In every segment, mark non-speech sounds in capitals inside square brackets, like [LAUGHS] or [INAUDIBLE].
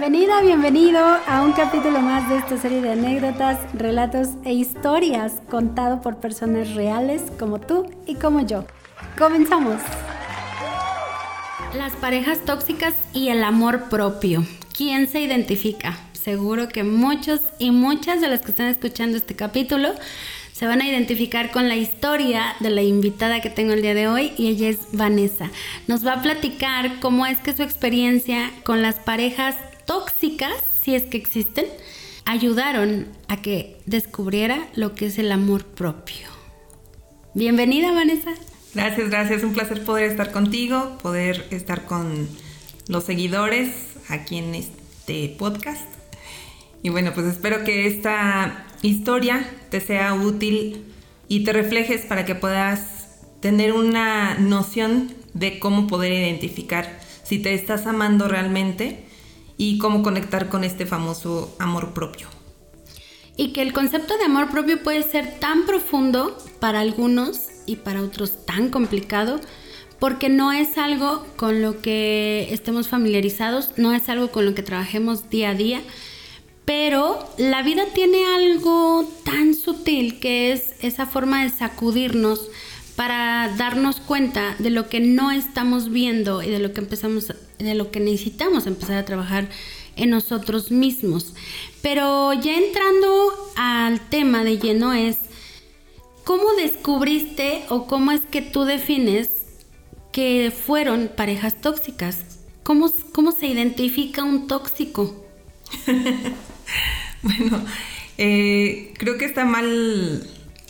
Bienvenida, bienvenido a un capítulo más de esta serie de anécdotas, relatos e historias contado por personas reales como tú y como yo. Comenzamos. Las parejas tóxicas y el amor propio. ¿Quién se identifica? Seguro que muchos y muchas de las que están escuchando este capítulo se van a identificar con la historia de la invitada que tengo el día de hoy y ella es Vanessa. Nos va a platicar cómo es que su experiencia con las parejas tóxicas, si es que existen, ayudaron a que descubriera lo que es el amor propio. Bienvenida Vanessa. Gracias, gracias. Un placer poder estar contigo, poder estar con los seguidores aquí en este podcast. Y bueno, pues espero que esta historia te sea útil y te reflejes para que puedas tener una noción de cómo poder identificar si te estás amando realmente y cómo conectar con este famoso amor propio. Y que el concepto de amor propio puede ser tan profundo para algunos y para otros tan complicado porque no es algo con lo que estemos familiarizados, no es algo con lo que trabajemos día a día, pero la vida tiene algo tan sutil que es esa forma de sacudirnos para darnos cuenta de lo que no estamos viendo y de lo que empezamos de lo que necesitamos empezar a trabajar en nosotros mismos. Pero ya entrando al tema de lleno es ¿cómo descubriste o cómo es que tú defines que fueron parejas tóxicas? ¿Cómo, cómo se identifica un tóxico? [LAUGHS] bueno, eh, creo que está mal,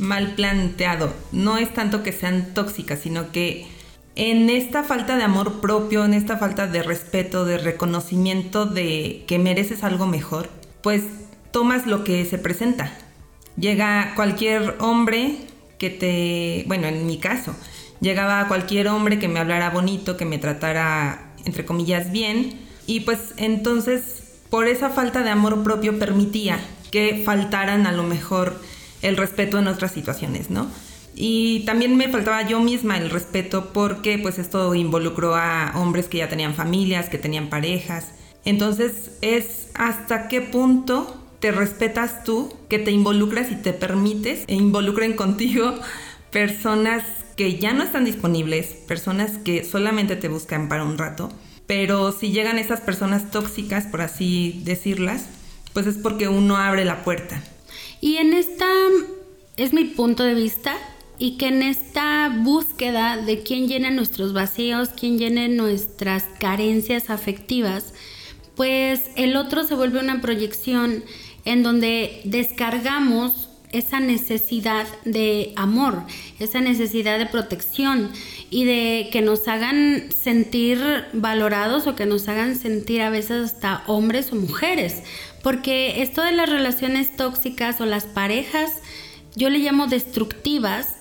mal planteado. No es tanto que sean tóxicas, sino que en esta falta de amor propio, en esta falta de respeto, de reconocimiento de que mereces algo mejor, pues tomas lo que se presenta. Llega cualquier hombre que te, bueno, en mi caso, llegaba cualquier hombre que me hablara bonito, que me tratara, entre comillas, bien, y pues entonces por esa falta de amor propio permitía que faltaran a lo mejor el respeto en otras situaciones, ¿no? Y también me faltaba yo misma el respeto porque pues esto involucró a hombres que ya tenían familias, que tenían parejas. Entonces es hasta qué punto te respetas tú, que te involucras y te permites e involucren contigo [LAUGHS] personas que ya no están disponibles, personas que solamente te buscan para un rato pero si llegan esas personas tóxicas, por así decirlas, pues es porque uno abre la puerta. Y en esta, es mi punto de vista, y que en esta búsqueda de quién llena nuestros vacíos, quién llena nuestras carencias afectivas, pues el otro se vuelve una proyección en donde descargamos esa necesidad de amor, esa necesidad de protección y de que nos hagan sentir valorados o que nos hagan sentir a veces hasta hombres o mujeres. Porque esto de las relaciones tóxicas o las parejas, yo le llamo destructivas,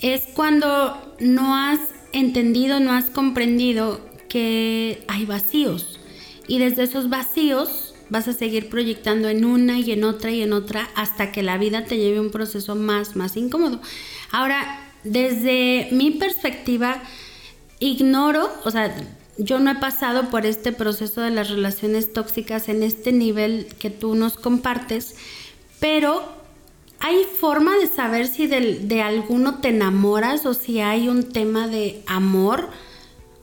es cuando no has entendido, no has comprendido que hay vacíos. Y desde esos vacíos vas a seguir proyectando en una y en otra y en otra hasta que la vida te lleve un proceso más, más incómodo. Ahora, desde mi perspectiva, ignoro, o sea, yo no he pasado por este proceso de las relaciones tóxicas en este nivel que tú nos compartes, pero ¿hay forma de saber si de, alguno te enamoras o si hay un tema de amor?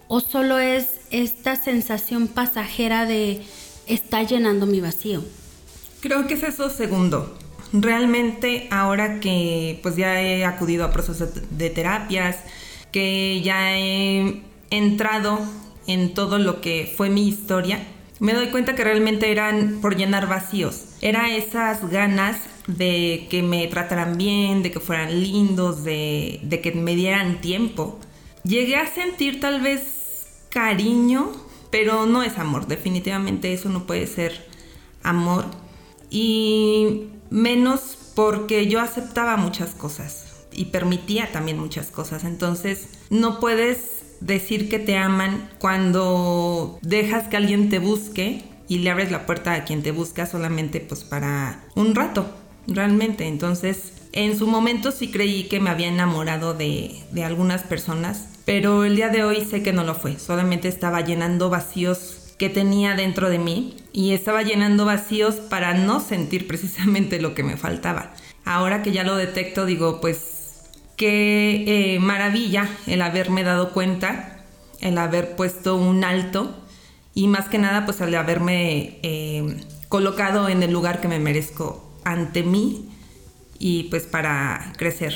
¿O solo es esta sensación pasajera de está llenando mi vacío. Creo que es eso segundo. Realmente ahora que pues ya he acudido a procesos de terapias, que ya he entrado en todo lo que fue mi historia, me doy cuenta que realmente eran por llenar vacíos. Era esas ganas de que me trataran bien, de que fueran lindos, de, de que me dieran tiempo. Llegué a sentir tal vez cariño pero no es amor, definitivamente eso no puede ser amor. Y menos porque yo aceptaba muchas cosas y permitía también muchas cosas. Entonces no puedes decir que te aman cuando dejas que alguien te busque y le abres la puerta a quien te busca solamente pues para un rato, realmente. Entonces en su momento sí creí que me había enamorado de, de algunas personas pero el día de hoy sé que no lo fue, solamente estaba llenando vacíos que tenía dentro de mí y estaba llenando vacíos para no sentir precisamente lo que me faltaba. Ahora que ya lo detecto, digo, pues qué eh, maravilla el haberme dado cuenta, el haber puesto un alto y más que nada, pues el haberme eh, colocado en el lugar que me merezco ante mí y pues para crecer.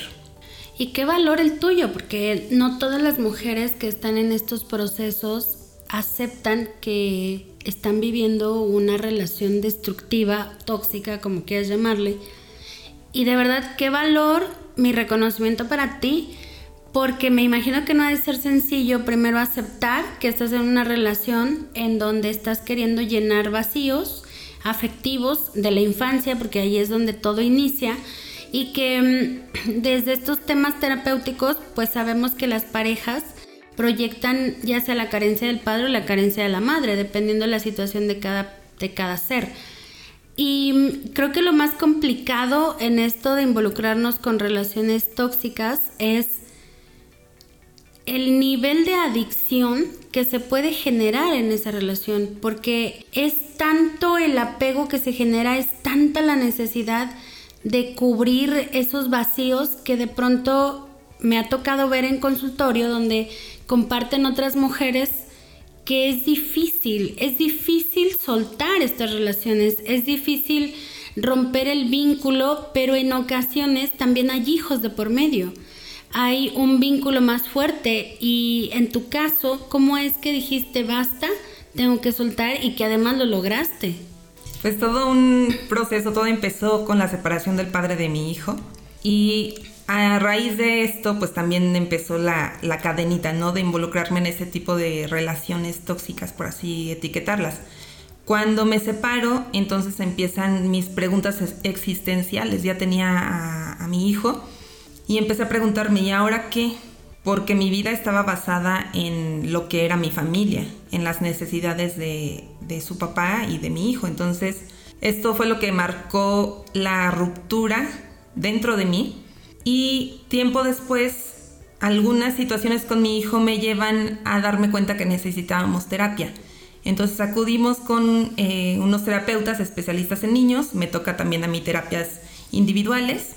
Y qué valor el tuyo, porque no todas las mujeres que están en estos procesos aceptan que están viviendo una relación destructiva, tóxica, como quieras llamarle. Y de verdad, qué valor mi reconocimiento para ti, porque me imagino que no ha de ser sencillo primero aceptar que estás en una relación en donde estás queriendo llenar vacíos afectivos de la infancia, porque ahí es donde todo inicia, y que mm, desde estos temas terapéuticos, pues sabemos que las parejas proyectan ya sea la carencia del padre o la carencia de la madre, dependiendo de la situación de cada, de cada ser. Y mm, creo que lo más complicado en esto de involucrarnos con relaciones tóxicas es el nivel de adicción que se puede generar en esa relación, porque es tanto el apego que se genera, es tanta la necesidad de cubrir esos vacíos que de pronto me ha tocado ver en consultorio donde comparten otras mujeres que es difícil, es difícil soltar estas relaciones, es difícil romper el vínculo, pero en ocasiones también hay hijos de por medio. Hay un vínculo más fuerte y en tu caso, ¿cómo es que dijiste basta? Tengo que soltar y que además lo lograste. Pues todo un proceso, todo empezó con la separación del padre de mi hijo y a raíz de esto pues también empezó la, la cadenita, ¿no? De involucrarme en ese tipo de relaciones tóxicas, por así etiquetarlas. Cuando me separo, entonces empiezan mis preguntas existenciales. Ya tenía a, mi hijo y empecé a preguntarme, ¿y ahora qué? Porque mi vida estaba basada en lo que era mi familia, en las necesidades de, de su papá y de mi hijo. Entonces, esto fue lo que marcó la ruptura dentro de mí. Y tiempo después, algunas situaciones con mi hijo me llevan a darme cuenta que necesitábamos terapia. Entonces acudimos con eh, unos terapeutas especialistas en niños, me toca también a mí terapias individuales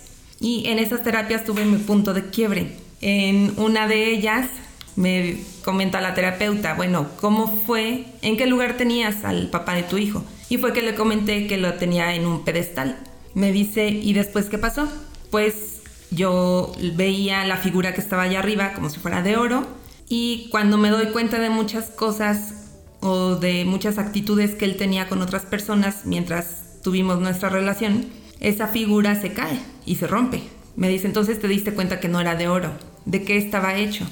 y en esas terapias tuve mi punto de quiebre. En una de ellas me comenta la terapeuta, bueno, ¿cómo fue? ¿En qué lugar tenías al papá de tu hijo? Y fue que le comenté que lo tenía en un pedestal. Me dice, ¿y después qué pasó? Pues yo veía la figura que estaba allá arriba como si fuera de oro y cuando me doy cuenta de muchas cosas o de muchas actitudes que él tenía con otras personas mientras tuvimos nuestra relación, esa figura se cae y se rompe. Me dice, entonces te diste cuenta que no era de oro, ¿de qué estaba hecho?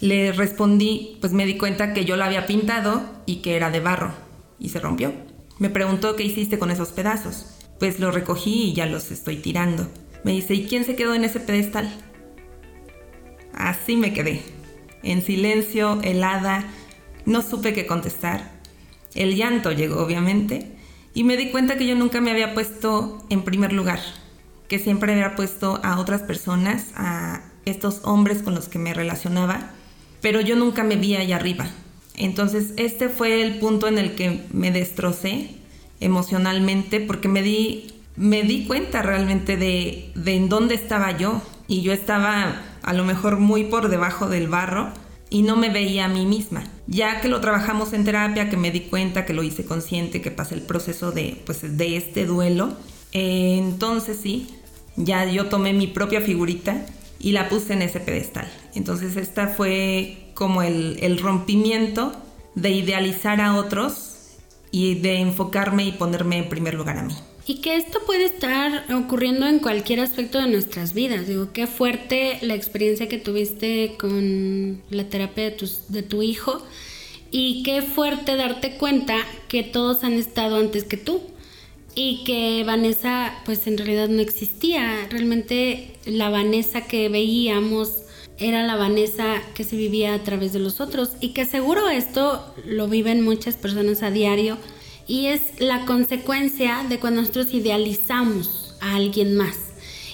Le respondí, pues me di cuenta que yo lo había pintado y que era de barro y se rompió. Me preguntó qué hiciste con esos pedazos. Pues lo recogí y ya los estoy tirando. Me dice, ¿y quién se quedó en ese pedestal? Así me quedé, en silencio, helada, no supe qué contestar. El llanto llegó, obviamente, y me di cuenta que yo nunca me había puesto en primer lugar, que siempre había puesto a otras personas, a estos hombres con los que me relacionaba, pero yo nunca me vi allá arriba. Entonces este fue el punto en el que me destrocé emocionalmente porque me di, me di cuenta realmente de, en dónde estaba yo y yo estaba a lo mejor muy por debajo del barro y no me veía a mí misma. Ya que lo trabajamos en terapia, que me di cuenta, que lo hice consciente, que pasé el proceso de, pues, de este duelo, eh, entonces sí, ya yo tomé mi propia figurita y la puse en ese pedestal. Entonces esta fue como el rompimiento de idealizar a otros y de enfocarme y ponerme en primer lugar a mí. Y que esto puede estar ocurriendo en cualquier aspecto de nuestras vidas. Digo, qué fuerte la experiencia que tuviste con la terapia de, tus, de tu hijo y qué fuerte darte cuenta que todos han estado antes que tú y que Vanessa pues en realidad no existía. Realmente la Vanessa que veíamos era la Vanessa que se vivía a través de los otros y que seguro esto lo viven muchas personas a diario y es la consecuencia de cuando nosotros idealizamos a alguien más.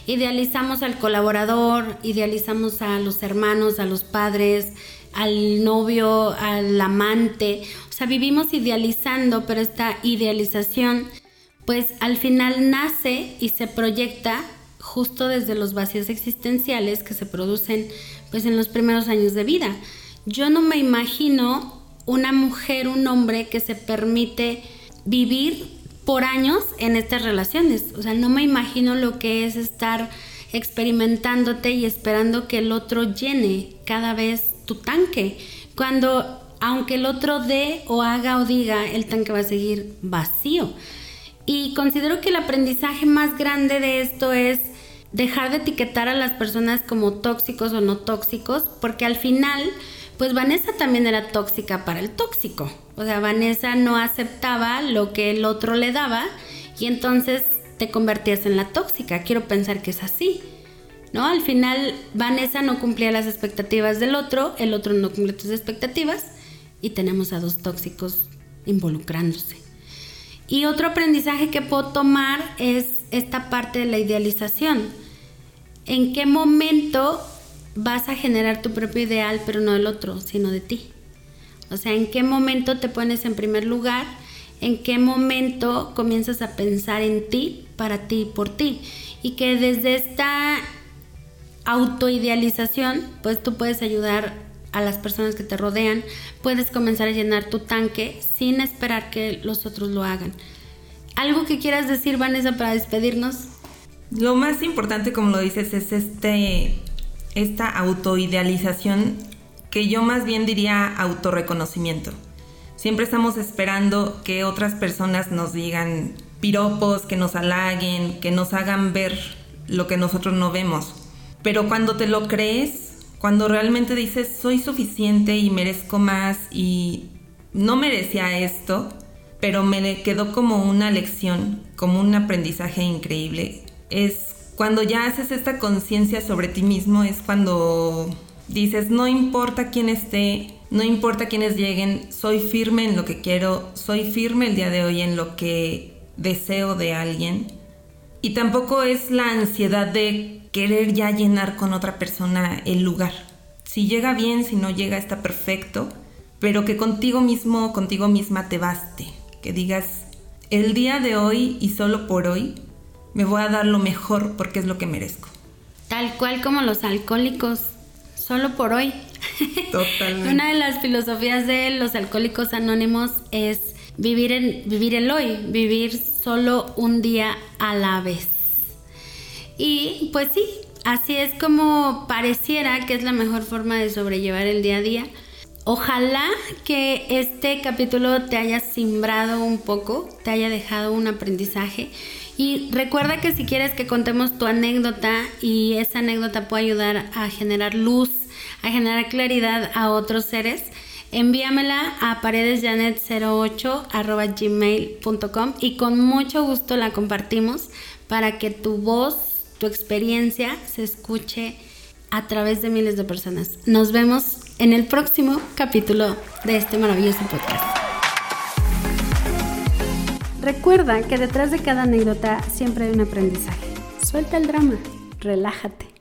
Idealizamos al colaborador, idealizamos a los hermanos, a los padres, al novio, al amante. O sea, vivimos idealizando, pero esta idealización pues al final nace y se proyecta justo desde los vacíos existenciales que se producen pues en los primeros años de vida. Yo no me imagino una mujer, un hombre que se permite vivir por años en estas relaciones. O sea, no me imagino lo que es estar experimentándote y esperando que el otro llene cada vez tu tanque. Cuando, aunque el otro dé o haga o diga, el tanque va a seguir vacío. Y considero que el aprendizaje más grande de esto es dejar de etiquetar a las personas como tóxicos o no tóxicos, porque al final, pues Vanessa también era tóxica para el tóxico. O sea, Vanessa no aceptaba lo que el otro le daba y entonces te convertías en la tóxica. Quiero pensar que es así. ¿No? Al final Vanessa no cumplía las expectativas del otro, el otro no cumple tus expectativas y tenemos a dos tóxicos involucrándose. Y otro aprendizaje que puedo tomar es esta parte de la idealización. ¿En qué momento vas a generar tu propio ideal, pero no del otro, sino de ti? O sea, ¿en qué momento te pones en primer lugar? ¿En qué momento comienzas a pensar en ti, para ti y por ti? Y que desde esta autoidealización, pues tú puedes ayudar a las personas que te rodean, puedes comenzar a llenar tu tanque sin esperar que los otros lo hagan. ¿Algo que quieras decir, Vanessa, para despedirnos? Lo más importante, como lo dices, es este, esta autoidealización que yo más bien diría autorreconocimiento. Siempre estamos esperando que otras personas nos digan piropos, que nos halaguen, que nos hagan ver lo que nosotros no vemos. Pero cuando te lo crees, cuando realmente dices soy suficiente y merezco más y no merecía esto, pero me quedó como una lección, como un aprendizaje increíble, es cuando ya haces esta conciencia sobre ti mismo, es cuando dices no importa quién esté, no importa quiénes lleguen, soy firme en lo que quiero, soy firme el día de hoy en lo que deseo de alguien. Y tampoco es la ansiedad de querer ya llenar con otra persona el lugar. Si llega bien, si no llega, está perfecto, pero que contigo mismo, contigo misma te baste. Que digas, el día de hoy y solo por hoy, me voy a dar lo mejor porque es lo que merezco. Tal cual como los alcohólicos, solo por hoy. Totalmente. [LAUGHS] Una de las filosofías de los alcohólicos anónimos es vivir, en, vivir el hoy, vivir solo un día a la vez. Y pues sí, así es como pareciera que es la mejor forma de sobrellevar el día a día. Ojalá que este capítulo te haya simbrado un poco, te haya dejado un aprendizaje. Y recuerda que si quieres que contemos tu anécdota y esa anécdota puede ayudar a generar luz, a generar claridad a otros seres, envíamela a paredesjanet08 gmail.com y con mucho gusto la compartimos para que tu voz tu experiencia se escuche a través de miles de personas. Nos vemos en el próximo capítulo de este maravilloso podcast. Recuerda que detrás de cada anécdota siempre hay un aprendizaje. Suelta el drama, relájate